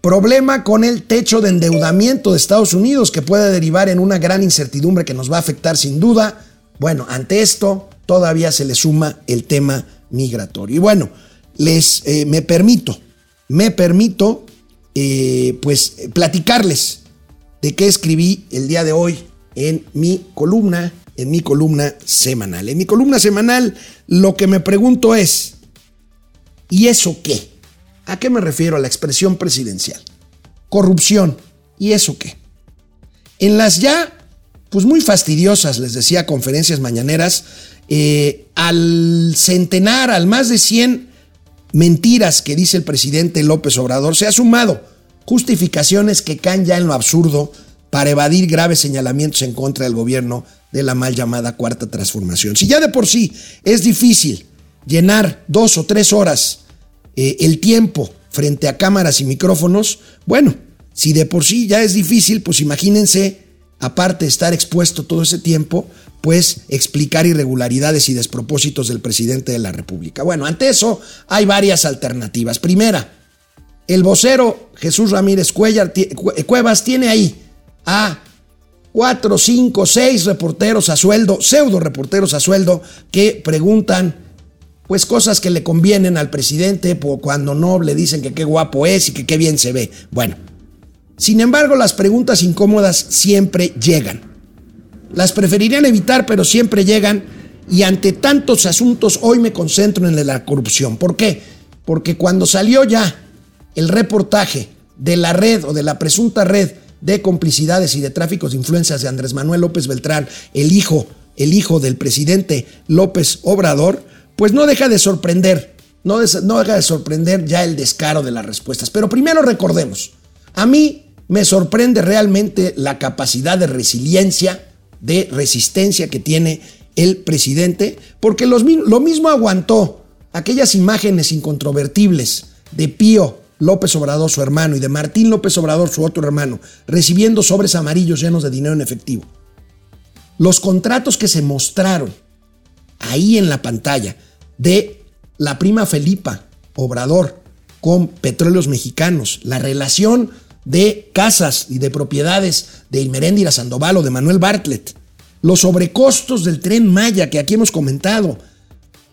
Problema con el techo de endeudamiento de Estados Unidos que puede derivar en una gran incertidumbre que nos va a afectar sin duda. Bueno, ante esto todavía se le suma el tema migratorio. Y bueno, les eh, me permito, me permito eh, pues platicarles de qué escribí el día de hoy en mi columna, en mi columna semanal. En mi columna semanal lo que me pregunto es, ¿y eso qué? ¿A qué me refiero a la expresión presidencial? Corrupción. ¿Y eso qué? En las ya, pues muy fastidiosas, les decía, conferencias mañaneras, eh, al centenar, al más de 100 mentiras que dice el presidente López Obrador, se ha sumado justificaciones que caen ya en lo absurdo para evadir graves señalamientos en contra del gobierno de la mal llamada cuarta transformación. Si ya de por sí es difícil llenar dos o tres horas eh, el tiempo frente a cámaras y micrófonos, bueno, si de por sí ya es difícil, pues imagínense, aparte de estar expuesto todo ese tiempo, pues explicar irregularidades y despropósitos del presidente de la República. Bueno, ante eso hay varias alternativas. Primera, el vocero Jesús Ramírez Cuevas tiene ahí a cuatro, cinco, seis reporteros a sueldo, pseudo reporteros a sueldo, que preguntan pues cosas que le convienen al presidente cuando no le dicen que qué guapo es y que qué bien se ve. Bueno, sin embargo, las preguntas incómodas siempre llegan. Las preferirían evitar, pero siempre llegan. Y ante tantos asuntos, hoy me concentro en la corrupción. ¿Por qué? Porque cuando salió ya el reportaje de la red o de la presunta red de complicidades y de tráficos de influencias de Andrés Manuel López Beltrán, el hijo, el hijo del presidente López Obrador, pues no deja de sorprender, no, no deja de sorprender ya el descaro de las respuestas. Pero primero recordemos, a mí me sorprende realmente la capacidad de resiliencia, de resistencia que tiene el presidente, porque lo mismo aguantó aquellas imágenes incontrovertibles de Pío López Obrador, su hermano, y de Martín López Obrador, su otro hermano, recibiendo sobres amarillos llenos de dinero en efectivo. Los contratos que se mostraron ahí en la pantalla de la prima Felipa Obrador con petróleos mexicanos, la relación de casas y de propiedades de Ilmeréndira Sandoval o de Manuel Bartlett, los sobrecostos del tren Maya que aquí hemos comentado,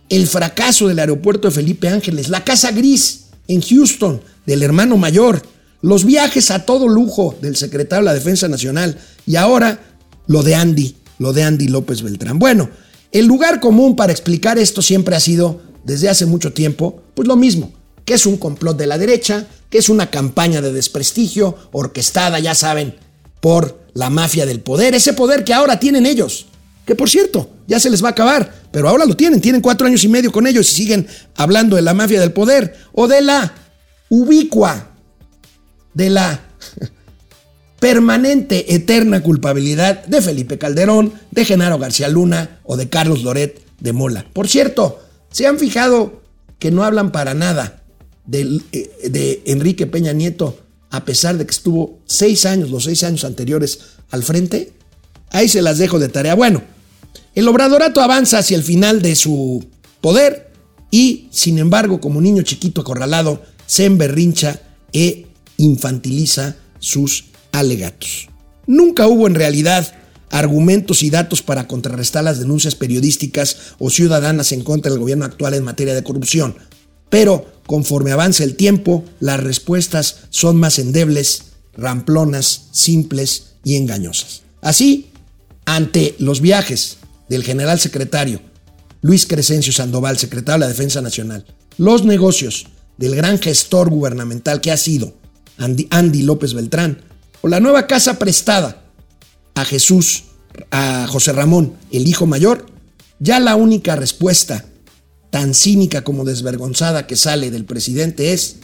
el fracaso del aeropuerto de Felipe Ángeles, la casa gris en Houston del hermano mayor, los viajes a todo lujo del secretario de la Defensa Nacional y ahora lo de Andy, lo de Andy López Beltrán. Bueno, el lugar común para explicar esto siempre ha sido, desde hace mucho tiempo, pues lo mismo, que es un complot de la derecha, que es una campaña de desprestigio orquestada, ya saben, por la mafia del poder, ese poder que ahora tienen ellos, que por cierto, ya se les va a acabar, pero ahora lo tienen, tienen cuatro años y medio con ellos y siguen hablando de la mafia del poder o de la ubicua, de la permanente, eterna culpabilidad de Felipe Calderón, de Genaro García Luna o de Carlos Loret de Mola. Por cierto, ¿se han fijado que no hablan para nada eh, de, Enrique Peña Nieto, a pesar de que estuvo seis años, los seis años anteriores al frente, ahí se las dejo de tarea. Bueno, el obradorato avanza hacia el final de su poder y, sin embargo, como niño chiquito acorralado, se emberrincha e infantiliza sus alegatos. Nunca hubo en realidad argumentos y datos para contrarrestar las denuncias periodísticas o ciudadanas en contra del gobierno actual en materia de corrupción. Pero conforme avanza el tiempo, las respuestas son más endebles, ramplonas, simples y engañosas. Así, ante los viajes del general secretario Luis Crescencio Sandoval, secretario de la Defensa Nacional, los negocios del gran gestor gubernamental que ha sido Andy, Andy López Beltrán, o la nueva casa prestada a Jesús, a José Ramón, el hijo mayor, ya la única respuesta tan cínica como desvergonzada que sale del presidente es,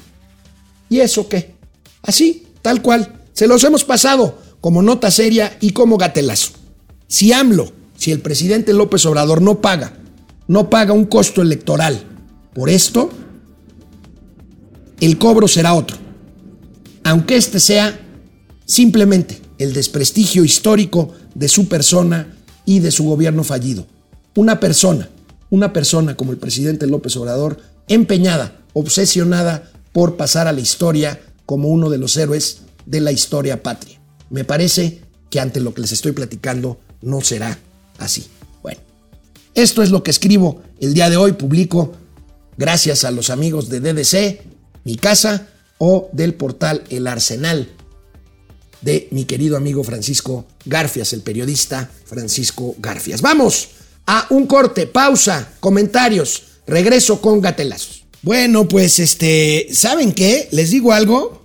¿y eso qué? Así, tal cual, se los hemos pasado como nota seria y como gatelazo. Si AMLO, si el presidente López Obrador no paga, no paga un costo electoral por esto, el cobro será otro, aunque este sea simplemente el desprestigio histórico de su persona y de su gobierno fallido. Una persona una persona como el presidente López Obrador, empeñada, obsesionada por pasar a la historia como uno de los héroes de la historia patria. Me parece que ante lo que les estoy platicando no será así. Bueno, esto es lo que escribo el día de hoy, publico gracias a los amigos de DDC, mi casa, o del portal El Arsenal de mi querido amigo Francisco Garfias, el periodista Francisco Garfias. Vamos a un corte, pausa, comentarios, regreso con gatelazos. Bueno, pues este, ¿saben qué? Les digo algo.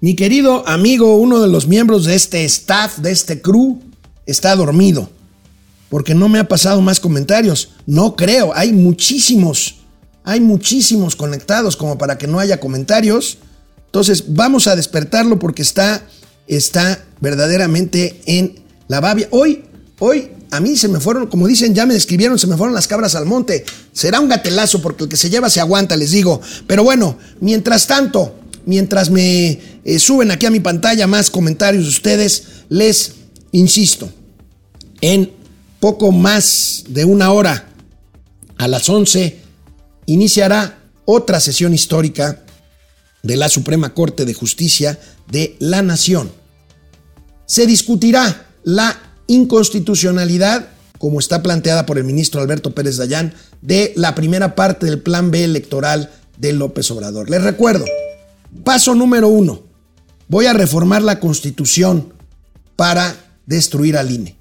Mi querido amigo, uno de los miembros de este staff, de este crew, está dormido. Porque no me ha pasado más comentarios. No creo, hay muchísimos. Hay muchísimos conectados como para que no haya comentarios. Entonces vamos a despertarlo porque está, está verdaderamente en la babia. Hoy, hoy a mí se me fueron, como dicen, ya me describieron, se me fueron las cabras al monte. Será un gatelazo porque el que se lleva se aguanta, les digo. Pero bueno, mientras tanto, mientras me eh, suben aquí a mi pantalla más comentarios de ustedes, les insisto, en poco más de una hora, a las 11, iniciará otra sesión histórica de la Suprema Corte de Justicia de la Nación. Se discutirá la inconstitucionalidad, como está planteada por el ministro Alberto Pérez Dayán, de la primera parte del Plan B electoral de López Obrador. Les recuerdo, paso número uno, voy a reformar la Constitución para destruir al INE.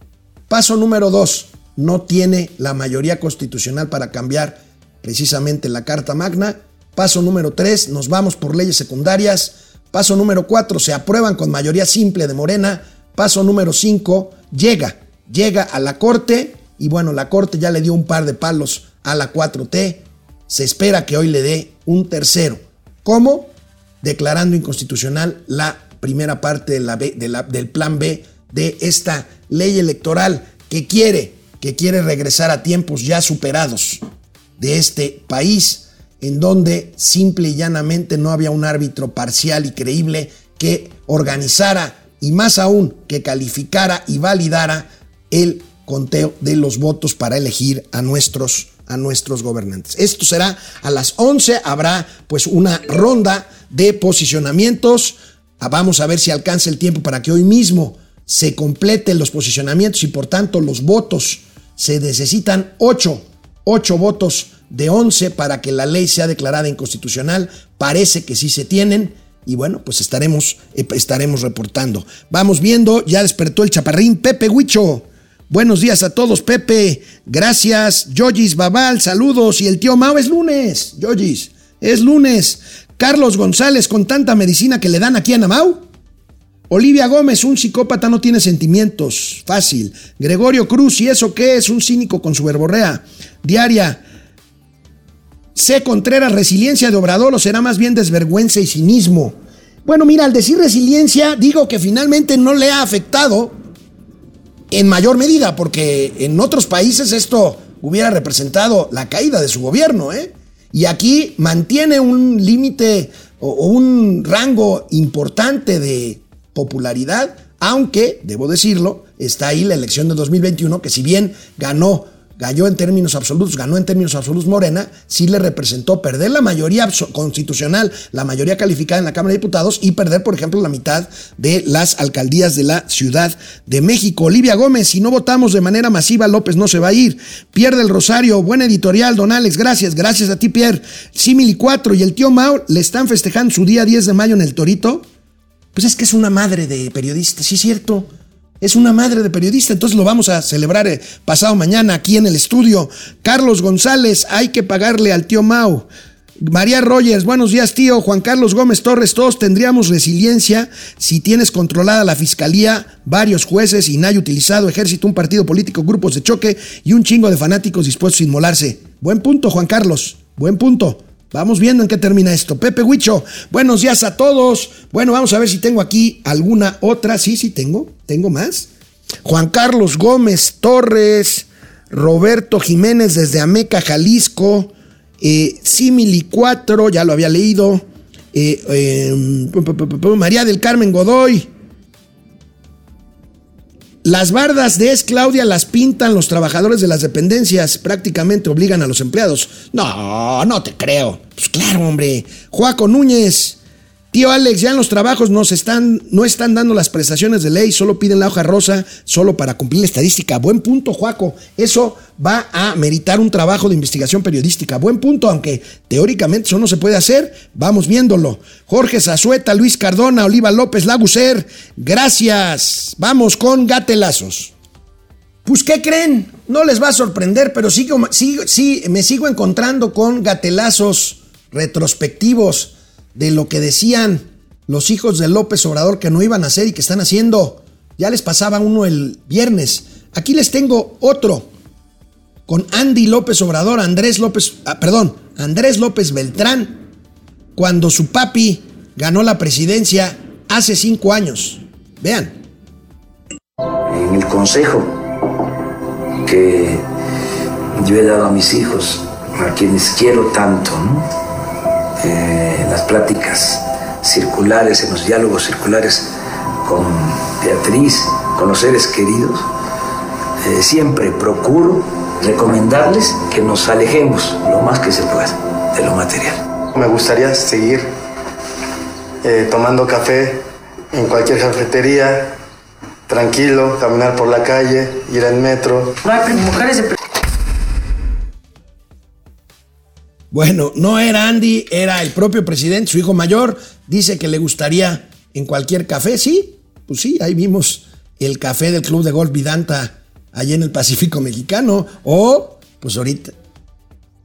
Paso número dos, no tiene la mayoría constitucional para cambiar precisamente la Carta Magna. Paso número tres, nos vamos por leyes secundarias. Paso número cuatro, se aprueban con mayoría simple de Morena. Paso número cinco, llega, llega a la Corte y bueno, la Corte ya le dio un par de palos a la 4T. Se espera que hoy le dé un tercero. ¿Cómo? Declarando inconstitucional la primera parte del plan B de esta ley electoral que quiere, que quiere regresar a tiempos ya superados de este país, en donde simple y llanamente no había un árbitro parcial y creíble que organizara y más aún que calificara y validara el conteo de los votos para elegir a nuestros a nuestros gobernantes. Esto será a las 11, habrá pues una ronda de posicionamientos. Ah, vamos a ver si alcanza el tiempo para que hoy mismo se completen los posicionamientos y por tanto los votos. Se necesitan 8, 8 votos de 11 para que la ley sea declarada inconstitucional. Parece que sí se tienen y bueno, pues estaremos, eh, estaremos reportando. Vamos viendo, ya despertó el chaparrín Pepe Huicho. Buenos días a todos, Pepe. Gracias. Yogis Babal, saludos. Y el tío Mao es lunes. Yogis, es lunes. Carlos González, con tanta medicina que le dan aquí a Namau. Olivia Gómez, un psicópata no tiene sentimientos. Fácil. Gregorio Cruz, ¿y eso qué es? Un cínico con su verborrea. Diaria. C. Contreras, resiliencia de Obrador o será más bien desvergüenza y cinismo. Bueno, mira, al decir resiliencia, digo que finalmente no le ha afectado en mayor medida, porque en otros países esto hubiera representado la caída de su gobierno, ¿eh? Y aquí mantiene un límite o un rango importante de popularidad, aunque, debo decirlo, está ahí la elección de 2021, que si bien ganó ganó en términos absolutos, ganó en términos absolutos Morena, sí le representó perder la mayoría constitucional, la mayoría calificada en la Cámara de Diputados y perder, por ejemplo, la mitad de las alcaldías de la Ciudad de México. Olivia Gómez, si no votamos de manera masiva, López no se va a ir. Pierde el Rosario, buen editorial, don Alex, gracias, gracias a ti, Pierre. Simili 4 y el tío Mao le están festejando su día 10 de mayo en el Torito. Pues es que es una madre de periodista, sí es cierto. Es una madre de periodista, entonces lo vamos a celebrar eh, pasado mañana aquí en el estudio. Carlos González, hay que pagarle al tío Mau. María Rogers, buenos días tío. Juan Carlos Gómez Torres, todos tendríamos resiliencia si tienes controlada la fiscalía, varios jueces y nadie utilizado, ejército, un partido político, grupos de choque y un chingo de fanáticos dispuestos a inmolarse. Buen punto, Juan Carlos. Buen punto. Vamos viendo en qué termina esto. Pepe Huicho, buenos días a todos. Bueno, vamos a ver si tengo aquí alguna otra. Sí, sí, tengo. Tengo más. Juan Carlos Gómez Torres, Roberto Jiménez desde Ameca, Jalisco. Eh, Simili 4, ya lo había leído. Eh, eh, María del Carmen Godoy. Las bardas de Es Claudia las pintan los trabajadores de las dependencias, prácticamente obligan a los empleados. No, no te creo. Pues claro, hombre. Juaco Núñez, Tío Alex, ya en los trabajos nos están, no están dando las prestaciones de ley, solo piden la hoja rosa, solo para cumplir la estadística. Buen punto, Juaco. Eso va a meritar un trabajo de investigación periodística. Buen punto, aunque teóricamente eso no se puede hacer. Vamos viéndolo. Jorge Zazueta, Luis Cardona, Oliva López, Laguser. Gracias. Vamos con gatelazos. Pues, ¿qué creen? No les va a sorprender, pero sí, sí, sí me sigo encontrando con gatelazos retrospectivos de lo que decían los hijos de López Obrador que no iban a hacer y que están haciendo. Ya les pasaba uno el viernes. Aquí les tengo otro con Andy López Obrador, Andrés López, ah, perdón, Andrés López Beltrán, cuando su papi ganó la presidencia hace cinco años. Vean. En el consejo que yo he dado a mis hijos, a quienes quiero tanto, ¿no? Eh, las pláticas circulares, en los diálogos circulares con Beatriz, con los seres queridos, eh, siempre procuro recomendarles que nos alejemos lo más que se pueda de lo material. Me gustaría seguir eh, tomando café en cualquier cafetería, tranquilo, caminar por la calle, ir en metro. mujeres Bueno, no era Andy, era el propio presidente, su hijo mayor. Dice que le gustaría en cualquier café, sí. Pues sí, ahí vimos el café del Club de Golf Vidanta allá en el Pacífico Mexicano. O, pues ahorita.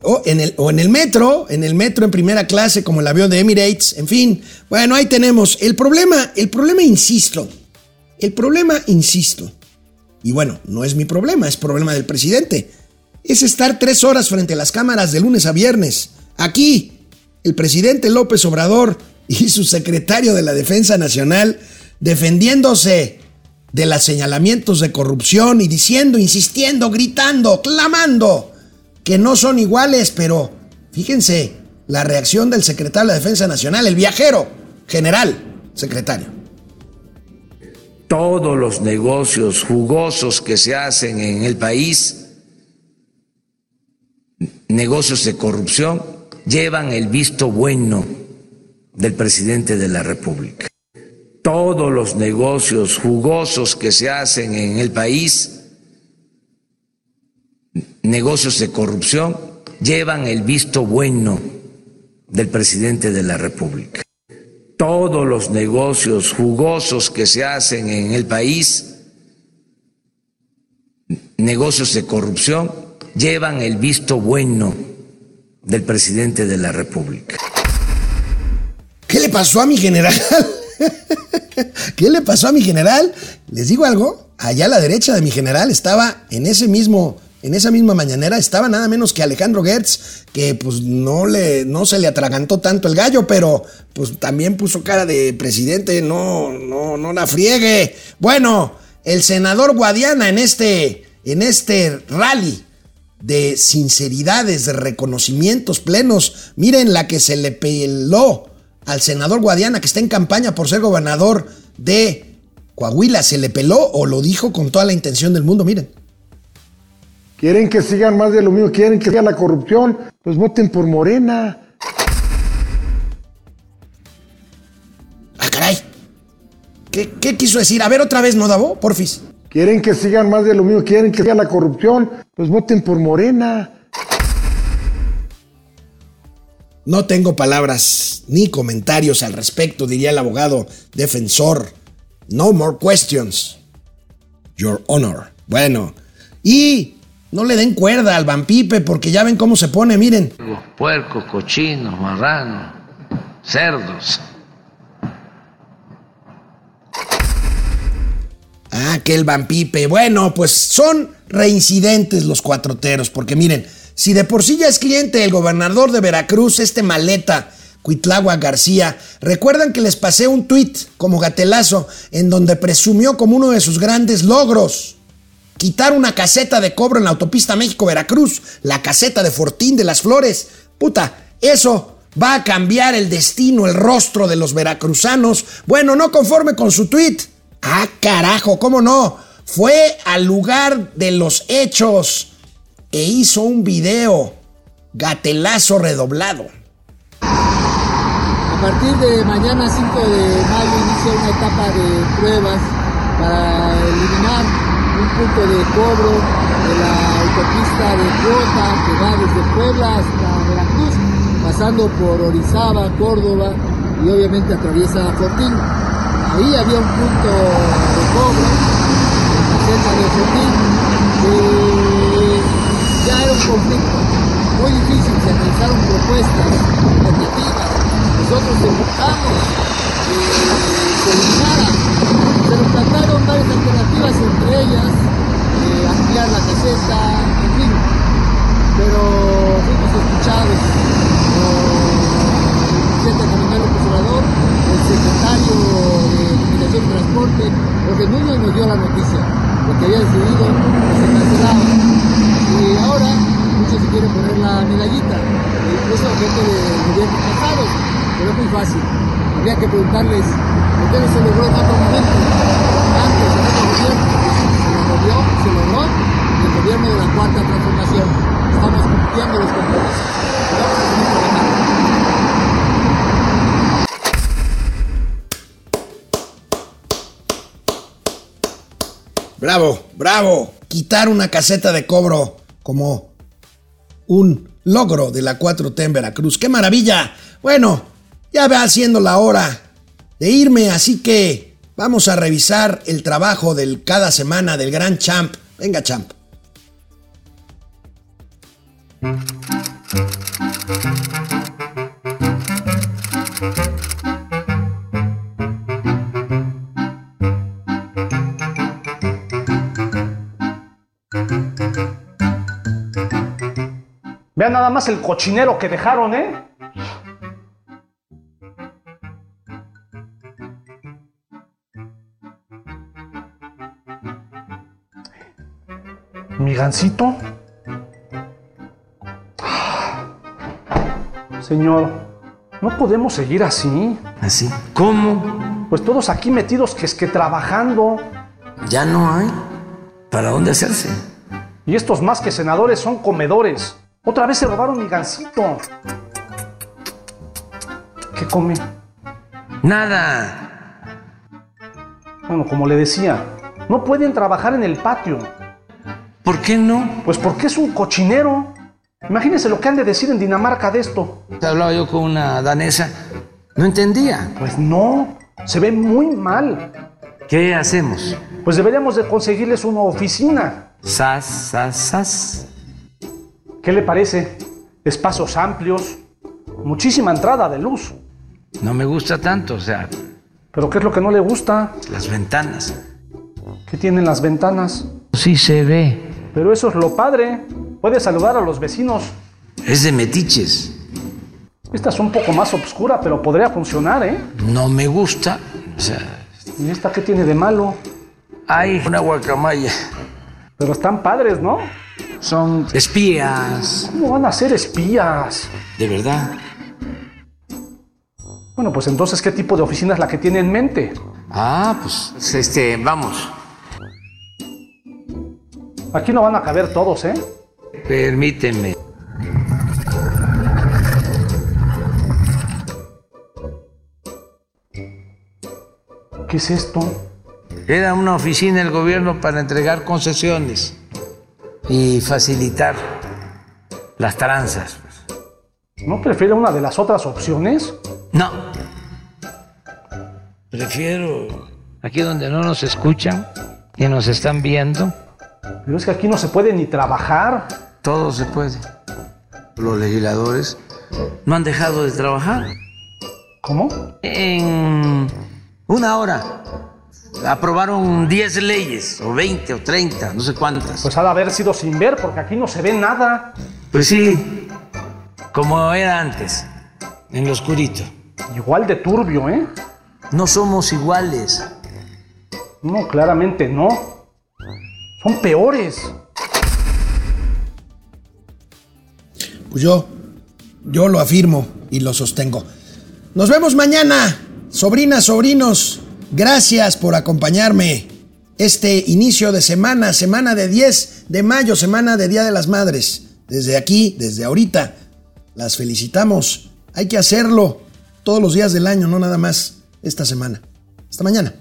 O en, el, o en el metro, en el metro en primera clase, como el avión de Emirates, en fin. Bueno, ahí tenemos. El problema, el problema, insisto. El problema, insisto. Y bueno, no es mi problema, es problema del presidente es estar tres horas frente a las cámaras de lunes a viernes. Aquí, el presidente López Obrador <laughs> y su secretario de la Defensa Nacional defendiéndose de los señalamientos de corrupción y diciendo, insistiendo, gritando, clamando que no son iguales, pero fíjense la reacción del secretario de la Defensa Nacional, el viajero general, secretario. Todos los negocios jugosos que se hacen en el país negocios de corrupción llevan el visto bueno del presidente de la República. Todos los negocios jugosos que se hacen en el país, negocios de corrupción, llevan el visto bueno del presidente de la República. Todos los negocios jugosos que se hacen en el país, negocios de corrupción, llevan el visto bueno del presidente de la República. ¿Qué le pasó a mi general? <laughs> ¿Qué le pasó a mi general? Les digo algo, allá a la derecha de mi general estaba en ese mismo en esa misma mañanera estaba nada menos que Alejandro Gertz, que pues no, le, no se le atragantó tanto el gallo, pero pues también puso cara de presidente, no, no, no la friegue. Bueno, el senador Guadiana en este, en este rally de sinceridades, de reconocimientos plenos. Miren la que se le peló al senador Guadiana, que está en campaña por ser gobernador de Coahuila. ¿Se le peló o lo dijo con toda la intención del mundo? Miren. Quieren que sigan más de lo mismo, quieren que siga la corrupción, pues voten por Morena. Ah, caray. ¿Qué, qué quiso decir? A ver otra vez, ¿no, Davo? Porfis. Quieren que sigan más de lo mismo, quieren que siga la corrupción, pues voten por Morena. No tengo palabras ni comentarios al respecto, diría el abogado defensor. No more questions. Your honor. Bueno, y no le den cuerda al vampipe porque ya ven cómo se pone, miren. Puercos, cochinos, marranos, cerdos. Ah, que el vampipe. Bueno, pues son reincidentes los cuatroteros, porque miren, si de por sí ya es cliente del gobernador de Veracruz, este maleta, Cuitlagua García, recuerdan que les pasé un tuit como gatelazo en donde presumió como uno de sus grandes logros quitar una caseta de cobro en la autopista México-Veracruz, la caseta de Fortín de las Flores. Puta, eso va a cambiar el destino, el rostro de los veracruzanos. Bueno, no conforme con su tuit Ah, carajo, ¿cómo no? Fue al lugar de los hechos e hizo un video gatelazo redoblado. A partir de mañana 5 de mayo inicia una etapa de pruebas para eliminar un punto de cobro de la autopista de Cuota que va desde Puebla hasta Veracruz, pasando por Orizaba, Córdoba y obviamente atraviesa Fortín. Ahí había un punto de cobro celda de Fortín que ya era un conflicto muy difícil, se realizaron propuestas alternativas, nosotros empujamos que se eliminara, se nos plantaron varias alternativas, entre ellas eh, ampliar la caseta, en fin, pero fuimos escuchados por el presidente Caminero Conservador, el secretario de Comunicación y Transporte, Jorge Núñez nos dio la noticia de que había decidido que se cancelaba. Y ahora muchos se quieren poner la medallita, incluso gente de gobiernos pasados, pero es muy fácil. Habría que preguntarles por qué no se logró en otro momento, antes en otro gobierno. Se logró, se logró el gobierno de la cuarta transformación. Estamos cumpliendo los compromisos. A. Bravo, bravo. Quitar una caseta de cobro como un logro de la 4T en Veracruz. ¡Qué maravilla! Bueno, ya va siendo la hora de irme, así que vamos a revisar el trabajo del cada semana del gran champ. Venga, champ. Vean nada más el cochinero que dejaron, ¿eh? ¿Mi gancito? Señor, no podemos seguir así. ¿Así? ¿Cómo? Pues todos aquí metidos que es que trabajando. Ya no hay. ¿Para dónde hacerse? Y estos más que senadores son comedores. Otra vez se robaron mi gancito. ¿Qué come? Nada. Bueno, como le decía, no pueden trabajar en el patio. ¿Por qué no? Pues porque es un cochinero. Imagínense lo que han de decir en Dinamarca de esto. Hablaba yo con una danesa. No entendía. Pues no, se ve muy mal. ¿Qué hacemos? Pues deberíamos de conseguirles una oficina. Sas, sas, sas. ¿Qué le parece? Espacios amplios, muchísima entrada de luz. No me gusta tanto, o sea, ¿Pero qué es lo que no le gusta? las ventanas. ¿Qué tienen las ventanas? Sí se ve. Pero eso es lo padre. Puede saludar a los vecinos. Es de metiches. Esta es un poco más oscura, pero podría funcionar, ¿eh? No me gusta. O sea, ¿Y esta qué tiene de malo? hay una guacamaya. Pero están padres, ¿no? Son espías. ¿Cómo van a ser espías? De verdad. Bueno, pues entonces, ¿qué tipo de oficina es la que tiene en mente? Ah, pues, este, vamos. Aquí no van a caber todos, ¿eh? Permíteme. ¿Qué es esto? Era una oficina del gobierno para entregar concesiones y facilitar las tranzas. ¿No prefiere una de las otras opciones? No. Prefiero aquí donde no nos escuchan y nos están viendo. Pero es que aquí no se puede ni trabajar. Todo se puede. Los legisladores no han dejado de trabajar. ¿Cómo? En una hora aprobaron 10 leyes, o 20 o 30, no sé cuántas. Pues ha de haber sido sin ver, porque aquí no se ve nada. Pues sí, como era antes, en lo oscurito. Igual de turbio, ¿eh? No somos iguales. No, claramente no. Son peores. Pues yo, yo lo afirmo y lo sostengo. Nos vemos mañana, sobrinas, sobrinos. Gracias por acompañarme este inicio de semana, semana de 10 de mayo, semana de Día de las Madres. Desde aquí, desde ahorita, las felicitamos. Hay que hacerlo. todos los días del año, no nada más esta semana. Hasta mañana.